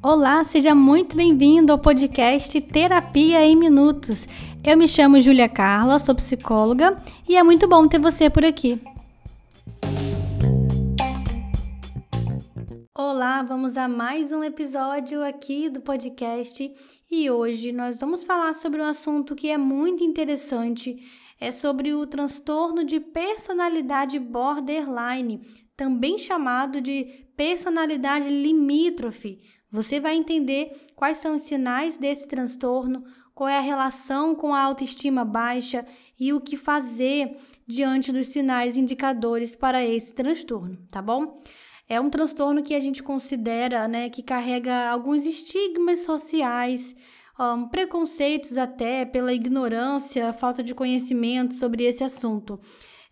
Olá, seja muito bem-vindo ao podcast Terapia em Minutos. Eu me chamo Júlia Carla, sou psicóloga e é muito bom ter você por aqui. Olá, vamos a mais um episódio aqui do podcast e hoje nós vamos falar sobre um assunto que é muito interessante. É sobre o transtorno de personalidade borderline, também chamado de personalidade limítrofe você vai entender quais são os sinais desse transtorno, qual é a relação com a autoestima baixa e o que fazer diante dos sinais indicadores para esse transtorno, tá bom? É um transtorno que a gente considera, né, que carrega alguns estigmas sociais, um, preconceitos até pela ignorância, falta de conhecimento sobre esse assunto.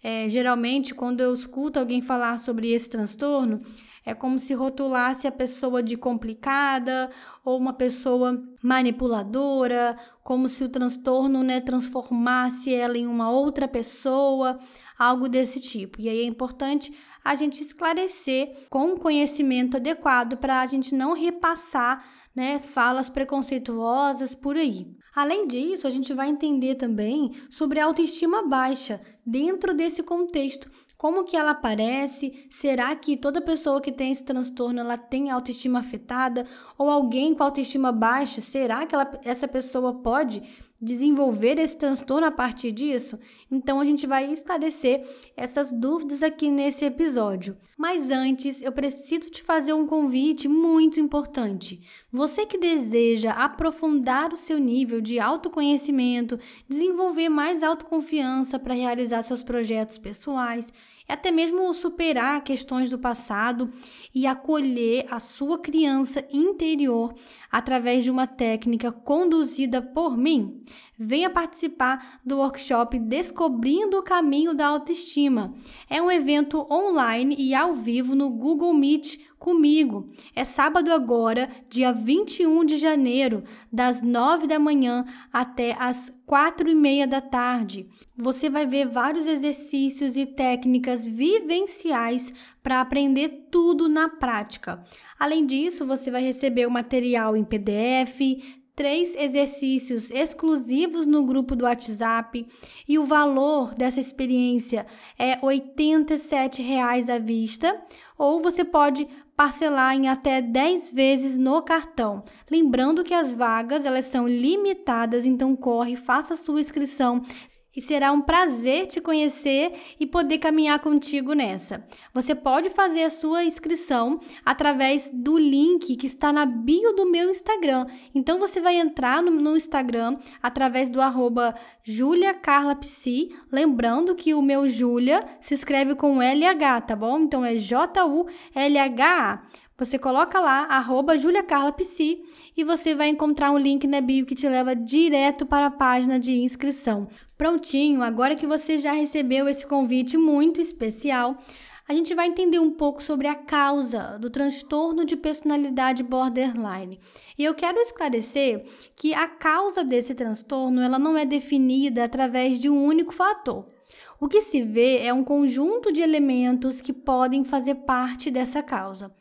É, geralmente, quando eu escuto alguém falar sobre esse transtorno, é como se rotulasse a pessoa de complicada ou uma pessoa manipuladora, como se o transtorno né, transformasse ela em uma outra pessoa, algo desse tipo. E aí é importante a gente esclarecer com um conhecimento adequado para a gente não repassar né, falas preconceituosas por aí. Além disso, a gente vai entender também sobre a autoestima baixa dentro desse contexto, como que ela aparece? Será que toda pessoa que tem esse transtorno ela tem autoestima afetada ou alguém com autoestima baixa? Será que ela, essa pessoa pode desenvolver esse transtorno a partir disso? Então a gente vai esclarecer essas dúvidas aqui nesse episódio. Mas antes, eu preciso te fazer um convite muito importante. Você que deseja aprofundar o seu nível de autoconhecimento, desenvolver mais autoconfiança para realizar seus projetos pessoais, e até mesmo superar questões do passado e acolher a sua criança interior através de uma técnica conduzida por mim. Venha participar do workshop Descobrindo o Caminho da Autoestima. É um evento online e ao vivo no Google Meet comigo. É sábado agora, dia 21 de janeiro, das 9 da manhã até as quatro e meia da tarde. Você vai ver vários exercícios e técnicas vivenciais para aprender tudo na prática. Além disso, você vai receber o material em PDF, três exercícios exclusivos no grupo do WhatsApp e o valor dessa experiência é 87 reais à vista, ou você pode parcelar em até 10 vezes no cartão. Lembrando que as vagas elas são limitadas, então corre, faça sua inscrição e será um prazer te conhecer e poder caminhar contigo nessa. Você pode fazer a sua inscrição através do link que está na bio do meu Instagram. Então você vai entrar no, no Instagram através do arroba juliacarlapsi, lembrando que o meu Julia se escreve com LH, tá bom? Então é J-U-L-H-A. Você coloca lá, arroba juliacarlapsi, e você vai encontrar um link na bio que te leva direto para a página de inscrição. Prontinho, agora que você já recebeu esse convite muito especial, a gente vai entender um pouco sobre a causa do transtorno de personalidade borderline. E eu quero esclarecer que a causa desse transtorno ela não é definida através de um único fator. O que se vê é um conjunto de elementos que podem fazer parte dessa causa.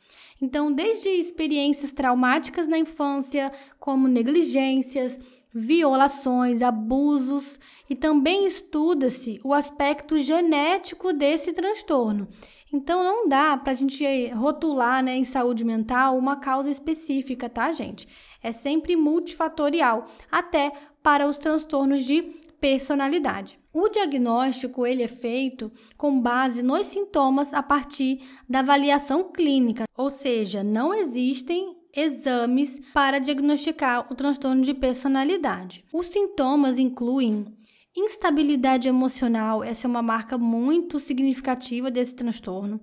Então, desde experiências traumáticas na infância, como negligências, violações, abusos, e também estuda-se o aspecto genético desse transtorno. Então, não dá para a gente rotular né, em saúde mental uma causa específica, tá, gente? É sempre multifatorial, até para os transtornos de personalidade. O diagnóstico ele é feito com base nos sintomas a partir da avaliação clínica, ou seja, não existem exames para diagnosticar o transtorno de personalidade. Os sintomas incluem instabilidade emocional, essa é uma marca muito significativa desse transtorno,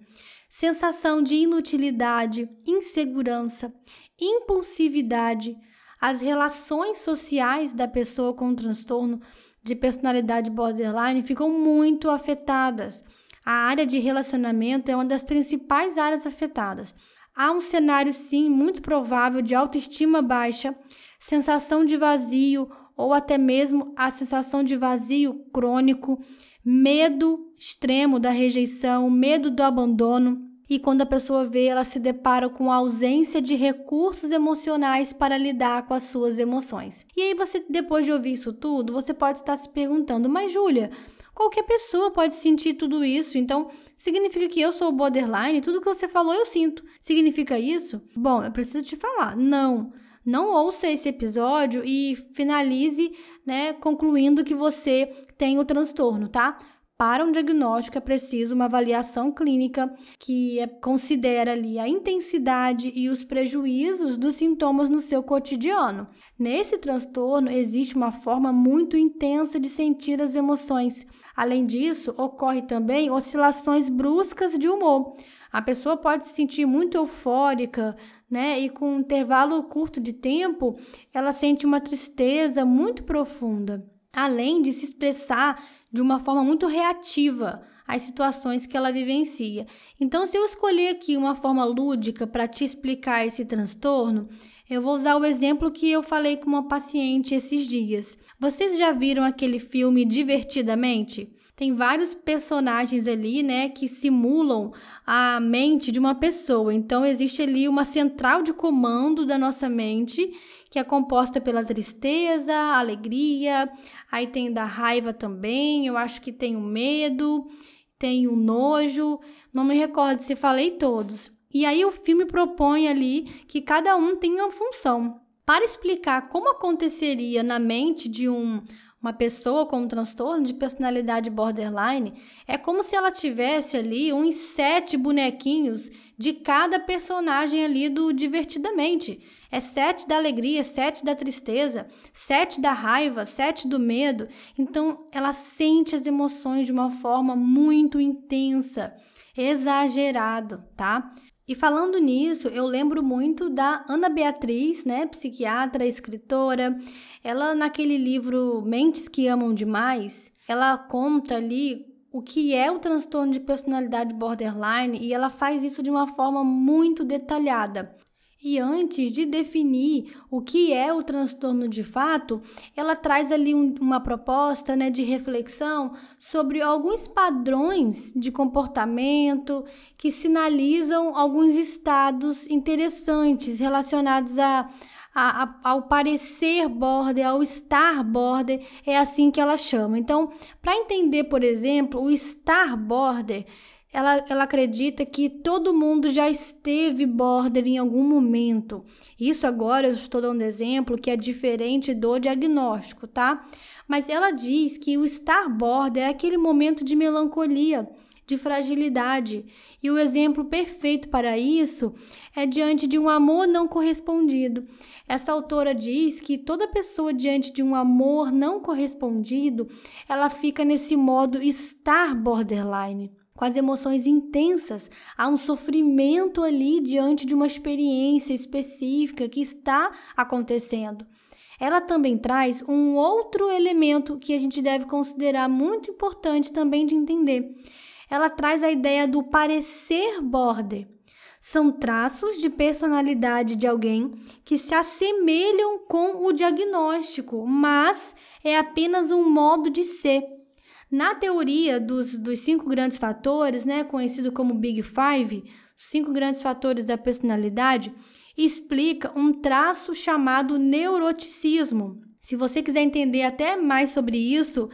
sensação de inutilidade, insegurança, impulsividade, as relações sociais da pessoa com transtorno de personalidade borderline ficam muito afetadas. A área de relacionamento é uma das principais áreas afetadas. Há um cenário, sim, muito provável de autoestima baixa, sensação de vazio ou até mesmo a sensação de vazio crônico, medo extremo da rejeição, medo do abandono. E quando a pessoa vê, ela se depara com a ausência de recursos emocionais para lidar com as suas emoções. E aí você, depois de ouvir isso tudo, você pode estar se perguntando: "Mas Júlia, qualquer pessoa pode sentir tudo isso. Então, significa que eu sou borderline? Tudo que você falou eu sinto. Significa isso? Bom, eu preciso te falar. Não. Não ouça esse episódio e finalize, né, concluindo que você tem o transtorno, tá? Para um diagnóstico é preciso uma avaliação clínica que é, considera ali a intensidade e os prejuízos dos sintomas no seu cotidiano. Nesse transtorno existe uma forma muito intensa de sentir as emoções. Além disso, ocorre também oscilações bruscas de humor. A pessoa pode se sentir muito eufórica, né? E com um intervalo curto de tempo, ela sente uma tristeza muito profunda além de se expressar de uma forma muito reativa às situações que ela vivencia. Então, se eu escolher aqui uma forma lúdica para te explicar esse transtorno, eu vou usar o exemplo que eu falei com uma paciente esses dias. Vocês já viram aquele filme Divertidamente? Tem vários personagens ali, né, que simulam a mente de uma pessoa. Então existe ali uma central de comando da nossa mente que é composta pela tristeza, alegria, aí tem da raiva também, eu acho que tem o medo, tem o nojo, não me recordo se falei todos. E aí o filme propõe ali que cada um tem uma função. Para explicar como aconteceria na mente de um uma pessoa com um transtorno de personalidade borderline, é como se ela tivesse ali uns sete bonequinhos de cada personagem ali do Divertidamente. É sete da alegria, sete da tristeza, sete da raiva, sete do medo. Então, ela sente as emoções de uma forma muito intensa, exagerado, tá? E falando nisso, eu lembro muito da Ana Beatriz, né, psiquiatra, escritora. Ela naquele livro Mentes que amam demais, ela conta ali o que é o transtorno de personalidade borderline e ela faz isso de uma forma muito detalhada. E antes de definir o que é o transtorno de fato, ela traz ali um, uma proposta né, de reflexão sobre alguns padrões de comportamento que sinalizam alguns estados interessantes relacionados a, a, a, ao parecer border, ao estar border, é assim que ela chama. Então, para entender, por exemplo, o estar border ela, ela acredita que todo mundo já esteve border em algum momento. Isso agora eu estou dando exemplo que é diferente do diagnóstico, tá? Mas ela diz que o estar border é aquele momento de melancolia, de fragilidade. E o exemplo perfeito para isso é diante de um amor não correspondido. Essa autora diz que toda pessoa diante de um amor não correspondido, ela fica nesse modo estar borderline com as emoções intensas. Há um sofrimento ali diante de uma experiência específica que está acontecendo. Ela também traz um outro elemento que a gente deve considerar muito importante também de entender. Ela traz a ideia do parecer border. São traços de personalidade de alguém que se assemelham com o diagnóstico, mas é apenas um modo de ser na teoria dos, dos cinco grandes fatores, né, conhecido como Big Five, cinco grandes fatores da personalidade, explica um traço chamado neuroticismo. Se você quiser entender até mais sobre isso,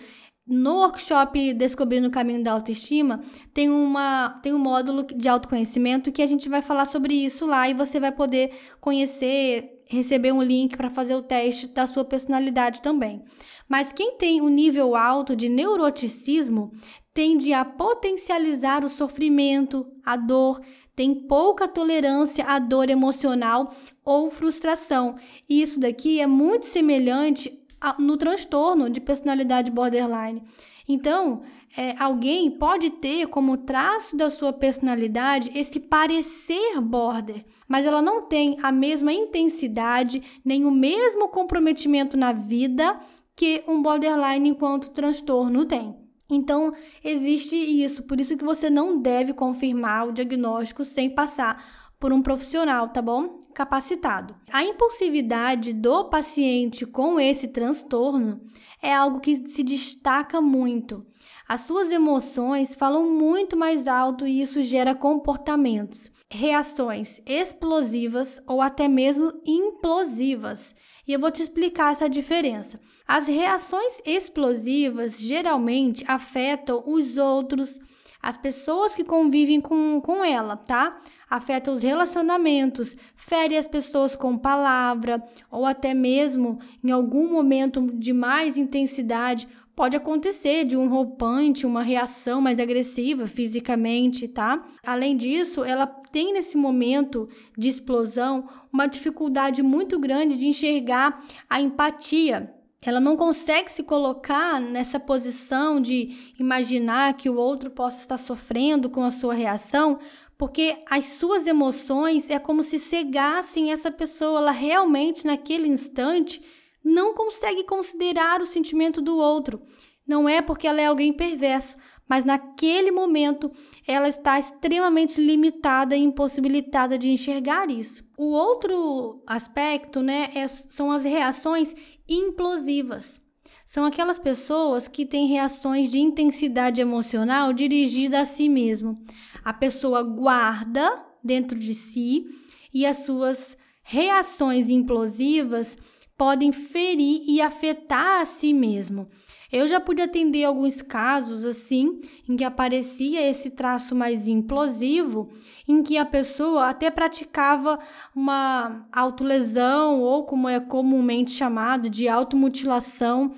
no workshop Descobrindo o Caminho da Autoestima, tem, uma, tem um módulo de autoconhecimento que a gente vai falar sobre isso lá e você vai poder conhecer, receber um link para fazer o teste da sua personalidade também. Mas quem tem um nível alto de neuroticismo tende a potencializar o sofrimento, a dor, tem pouca tolerância à dor emocional ou frustração. E isso daqui é muito semelhante no transtorno de personalidade borderline. Então, é, alguém pode ter como traço da sua personalidade esse parecer border, mas ela não tem a mesma intensidade nem o mesmo comprometimento na vida que um borderline enquanto transtorno tem. Então, existe isso, por isso que você não deve confirmar o diagnóstico sem passar por um profissional, tá bom? Capacitado. A impulsividade do paciente com esse transtorno é algo que se destaca muito. As suas emoções falam muito mais alto e isso gera comportamentos, reações explosivas ou até mesmo implosivas. E eu vou te explicar essa diferença. As reações explosivas geralmente afetam os outros, as pessoas que convivem com, com ela, tá? Afeta os relacionamentos, fere as pessoas com palavra, ou até mesmo em algum momento de mais intensidade, pode acontecer de um roupante, uma reação mais agressiva fisicamente, tá? Além disso, ela tem nesse momento de explosão uma dificuldade muito grande de enxergar a empatia. Ela não consegue se colocar nessa posição de imaginar que o outro possa estar sofrendo com a sua reação, porque as suas emoções é como se cegassem essa pessoa, ela realmente naquele instante não consegue considerar o sentimento do outro. Não é porque ela é alguém perverso, mas naquele momento ela está extremamente limitada e impossibilitada de enxergar isso. O outro aspecto, né, é, são as reações implosivas. São aquelas pessoas que têm reações de intensidade emocional dirigida a si mesmo. A pessoa guarda dentro de si e as suas reações implosivas podem ferir e afetar a si mesmo. Eu já pude atender alguns casos assim, em que aparecia esse traço mais implosivo, em que a pessoa até praticava uma autolesão, ou como é comumente chamado, de automutilação,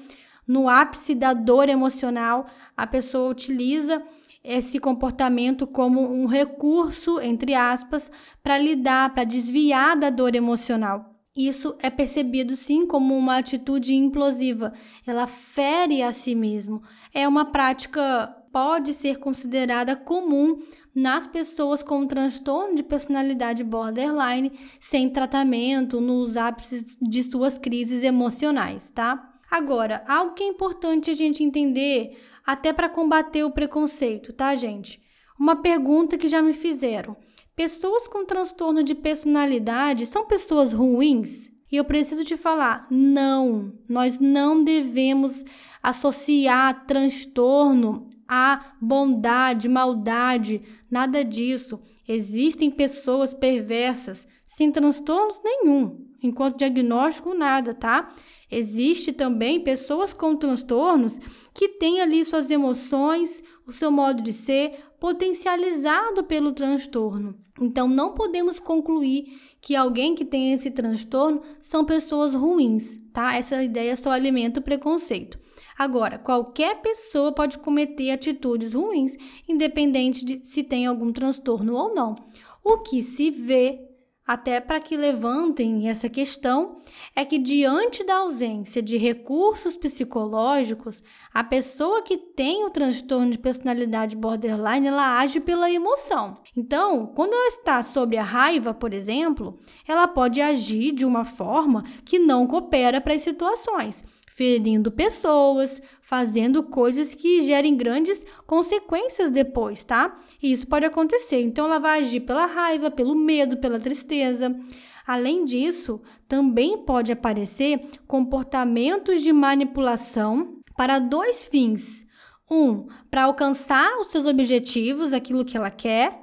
no ápice da dor emocional, a pessoa utiliza esse comportamento como um recurso, entre aspas, para lidar, para desviar da dor emocional. Isso é percebido sim como uma atitude implosiva. Ela fere a si mesmo. É uma prática pode ser considerada comum nas pessoas com transtorno de personalidade borderline sem tratamento nos ápices de suas crises emocionais, tá? Agora, algo que é importante a gente entender até para combater o preconceito, tá, gente? Uma pergunta que já me fizeram. Pessoas com transtorno de personalidade são pessoas ruins? E eu preciso te falar, não, nós não devemos associar transtorno a bondade, maldade, nada disso. Existem pessoas perversas sem transtornos nenhum, enquanto diagnóstico nada, tá? Existe também pessoas com transtornos que têm ali suas emoções, o seu modo de ser potencializado pelo transtorno. Então, não podemos concluir que alguém que tem esse transtorno são pessoas ruins, tá? Essa ideia só alimenta o preconceito. Agora, qualquer pessoa pode cometer atitudes ruins, independente de se tem algum transtorno ou não. O que se vê até para que levantem essa questão, é que diante da ausência de recursos psicológicos, a pessoa que tem o transtorno de personalidade borderline, ela age pela emoção. Então, quando ela está sob a raiva, por exemplo, ela pode agir de uma forma que não coopera para as situações ferindo pessoas, fazendo coisas que gerem grandes consequências depois, tá? E isso pode acontecer. Então ela vai agir pela raiva, pelo medo, pela tristeza. Além disso, também pode aparecer comportamentos de manipulação para dois fins. Um, para alcançar os seus objetivos, aquilo que ela quer,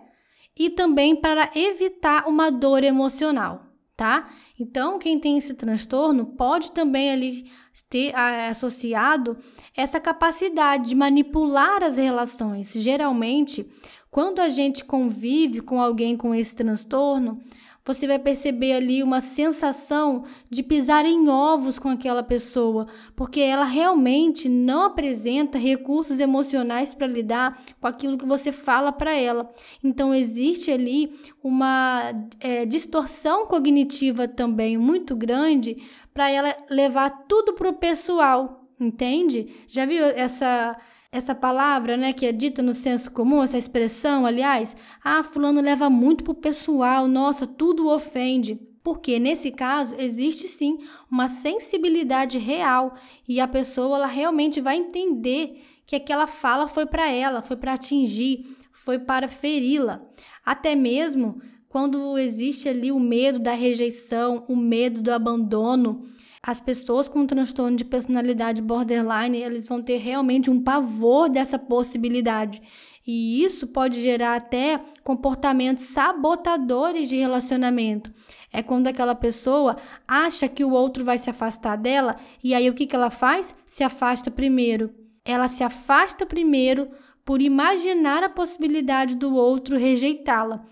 e também para evitar uma dor emocional, tá? Então, quem tem esse transtorno pode também ali ter associado essa capacidade de manipular as relações. Geralmente, quando a gente convive com alguém com esse transtorno, você vai perceber ali uma sensação de pisar em ovos com aquela pessoa, porque ela realmente não apresenta recursos emocionais para lidar com aquilo que você fala para ela. Então, existe ali uma é, distorção cognitiva também muito grande para ela levar tudo para o pessoal, entende? Já viu essa essa palavra, né, que é dita no senso comum, essa expressão, aliás, ah, fulano leva muito pro pessoal, nossa, tudo ofende. Porque nesse caso existe sim uma sensibilidade real e a pessoa ela realmente vai entender que aquela fala foi para ela, foi para atingir, foi para feri-la. Até mesmo quando existe ali o medo da rejeição, o medo do abandono, as pessoas com transtorno de personalidade borderline, eles vão ter realmente um pavor dessa possibilidade. E isso pode gerar até comportamentos sabotadores de relacionamento. É quando aquela pessoa acha que o outro vai se afastar dela e aí o que, que ela faz? Se afasta primeiro. Ela se afasta primeiro por imaginar a possibilidade do outro rejeitá-la.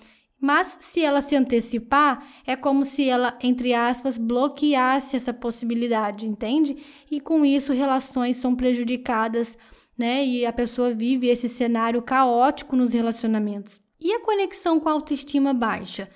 Mas se ela se antecipar, é como se ela, entre aspas, bloqueasse essa possibilidade, entende? E com isso relações são prejudicadas, né? E a pessoa vive esse cenário caótico nos relacionamentos. E a conexão com a autoestima baixa?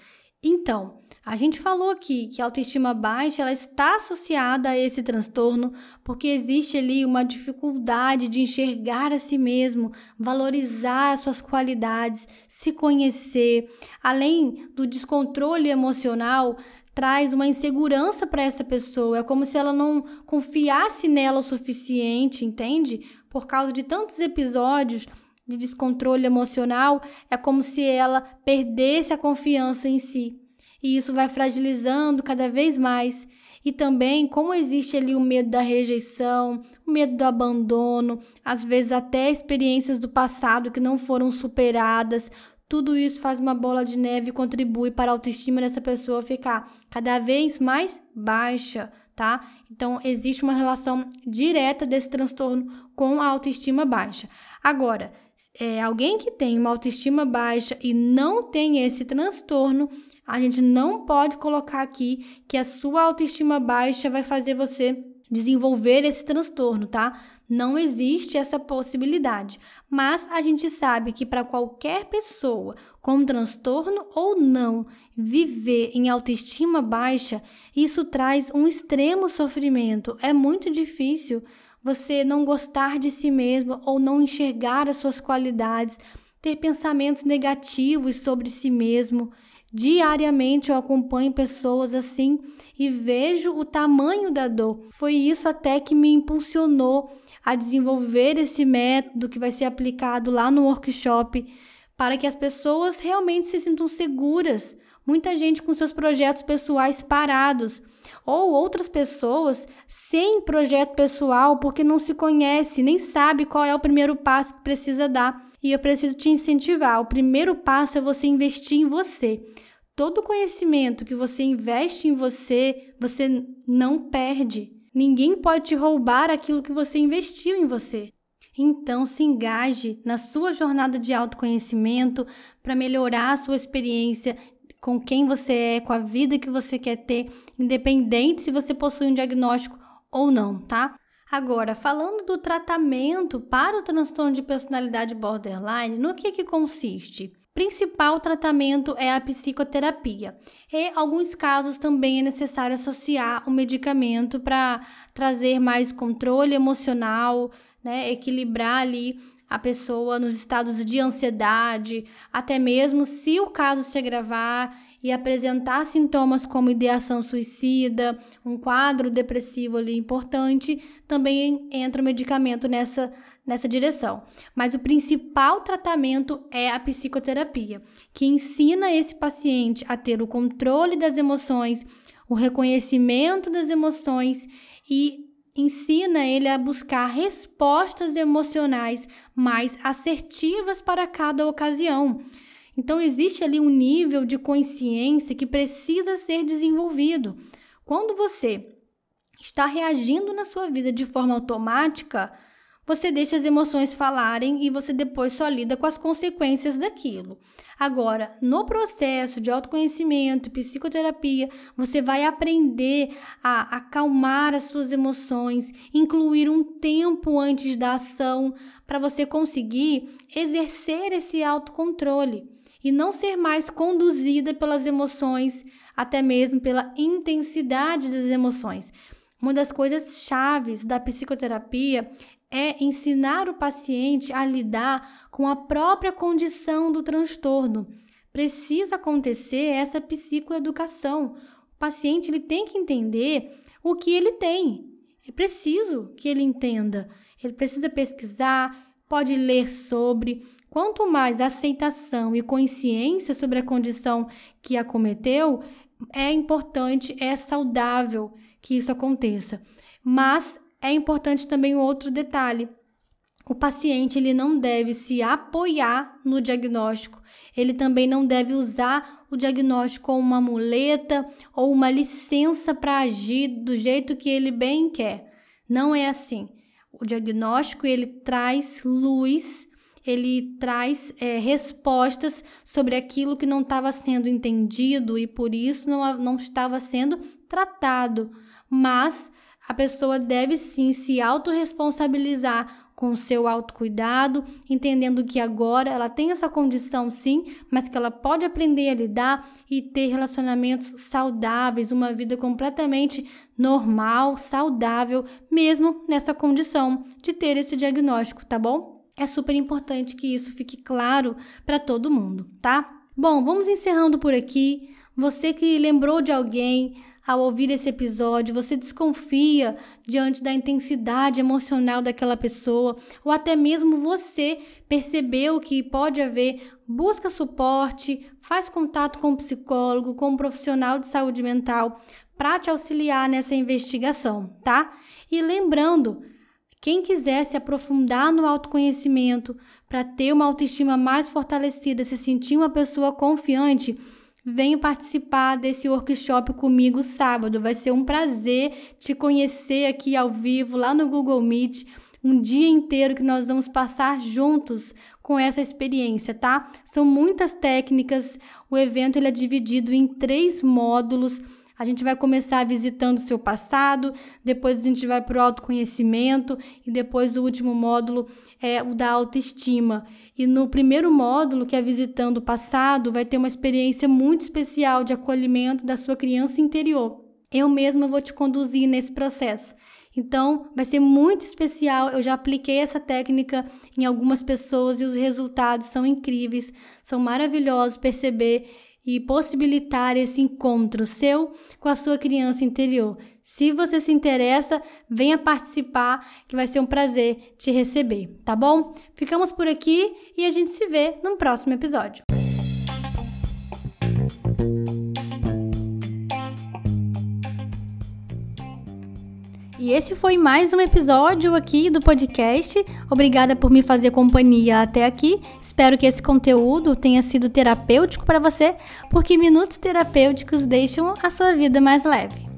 Então, a gente falou aqui que a autoestima baixa ela está associada a esse transtorno porque existe ali uma dificuldade de enxergar a si mesmo, valorizar as suas qualidades, se conhecer. Além do descontrole emocional, traz uma insegurança para essa pessoa. É como se ela não confiasse nela o suficiente, entende? Por causa de tantos episódios de descontrole emocional, é como se ela perdesse a confiança em si e isso vai fragilizando cada vez mais. E também, como existe ali o medo da rejeição, o medo do abandono, às vezes até experiências do passado que não foram superadas, tudo isso faz uma bola de neve e contribui para a autoestima dessa pessoa ficar cada vez mais baixa, tá? Então, existe uma relação direta desse transtorno com a autoestima baixa. Agora, é, alguém que tem uma autoestima baixa e não tem esse transtorno, a gente não pode colocar aqui que a sua autoestima baixa vai fazer você desenvolver esse transtorno, tá? Não existe essa possibilidade. Mas a gente sabe que para qualquer pessoa com transtorno ou não viver em autoestima baixa, isso traz um extremo sofrimento. É muito difícil você não gostar de si mesmo ou não enxergar as suas qualidades, ter pensamentos negativos sobre si mesmo. Diariamente eu acompanho pessoas assim e vejo o tamanho da dor. Foi isso até que me impulsionou a desenvolver esse método que vai ser aplicado lá no workshop para que as pessoas realmente se sintam seguras. Muita gente com seus projetos pessoais parados ou outras pessoas sem projeto pessoal porque não se conhece, nem sabe qual é o primeiro passo que precisa dar. E eu preciso te incentivar. O primeiro passo é você investir em você. Todo conhecimento que você investe em você, você não perde. Ninguém pode te roubar aquilo que você investiu em você. Então, se engaje na sua jornada de autoconhecimento para melhorar a sua experiência com quem você é, com a vida que você quer ter, independente se você possui um diagnóstico ou não, tá? Agora, falando do tratamento para o transtorno de personalidade borderline, no que que consiste? Principal tratamento é a psicoterapia. Em alguns casos também é necessário associar o medicamento para trazer mais controle emocional, né, equilibrar ali a pessoa nos estados de ansiedade, até mesmo se o caso se agravar e apresentar sintomas como ideação suicida, um quadro depressivo ali importante, também entra o medicamento nessa nessa direção. Mas o principal tratamento é a psicoterapia, que ensina esse paciente a ter o controle das emoções, o reconhecimento das emoções e ensina ele a buscar respostas emocionais mais assertivas para cada ocasião. Então, existe ali um nível de consciência que precisa ser desenvolvido. Quando você está reagindo na sua vida de forma automática, você deixa as emoções falarem e você depois só lida com as consequências daquilo. Agora, no processo de autoconhecimento psicoterapia, você vai aprender a acalmar as suas emoções, incluir um tempo antes da ação para você conseguir exercer esse autocontrole e não ser mais conduzida pelas emoções, até mesmo pela intensidade das emoções. Uma das coisas chaves da psicoterapia é ensinar o paciente a lidar com a própria condição do transtorno. Precisa acontecer essa psicoeducação. O paciente ele tem que entender o que ele tem. É preciso que ele entenda. Ele precisa pesquisar, pode ler sobre. Quanto mais aceitação e consciência sobre a condição que acometeu, é importante, é saudável que isso aconteça. Mas é importante também um outro detalhe. O paciente ele não deve se apoiar no diagnóstico. Ele também não deve usar o diagnóstico como uma muleta ou uma licença para agir do jeito que ele bem quer. Não é assim. O diagnóstico ele traz luz, ele traz é, respostas sobre aquilo que não estava sendo entendido e por isso não, não estava sendo tratado. Mas a pessoa deve sim se autorresponsabilizar com o seu autocuidado, entendendo que agora ela tem essa condição sim, mas que ela pode aprender a lidar e ter relacionamentos saudáveis, uma vida completamente normal, saudável, mesmo nessa condição de ter esse diagnóstico, tá bom? É super importante que isso fique claro para todo mundo, tá? Bom, vamos encerrando por aqui. Você que lembrou de alguém, ao ouvir esse episódio, você desconfia diante da intensidade emocional daquela pessoa, ou até mesmo você percebeu que pode haver, busca suporte, faz contato com um psicólogo, com um profissional de saúde mental para te auxiliar nessa investigação, tá? E lembrando, quem quiser se aprofundar no autoconhecimento para ter uma autoestima mais fortalecida, se sentir uma pessoa confiante, Venha participar desse workshop comigo sábado. Vai ser um prazer te conhecer aqui ao vivo, lá no Google Meet. Um dia inteiro que nós vamos passar juntos com essa experiência, tá? São muitas técnicas. O evento ele é dividido em três módulos. A gente vai começar visitando o seu passado, depois a gente vai para o autoconhecimento e depois o último módulo é o da autoestima. E no primeiro módulo, que é visitando o passado, vai ter uma experiência muito especial de acolhimento da sua criança interior. Eu mesma vou te conduzir nesse processo. Então, vai ser muito especial. Eu já apliquei essa técnica em algumas pessoas e os resultados são incríveis, são maravilhosos perceber e possibilitar esse encontro seu com a sua criança interior. Se você se interessa, venha participar, que vai ser um prazer te receber, tá bom? Ficamos por aqui e a gente se vê no próximo episódio. E esse foi mais um episódio aqui do podcast. Obrigada por me fazer companhia até aqui. Espero que esse conteúdo tenha sido terapêutico para você, porque minutos terapêuticos deixam a sua vida mais leve.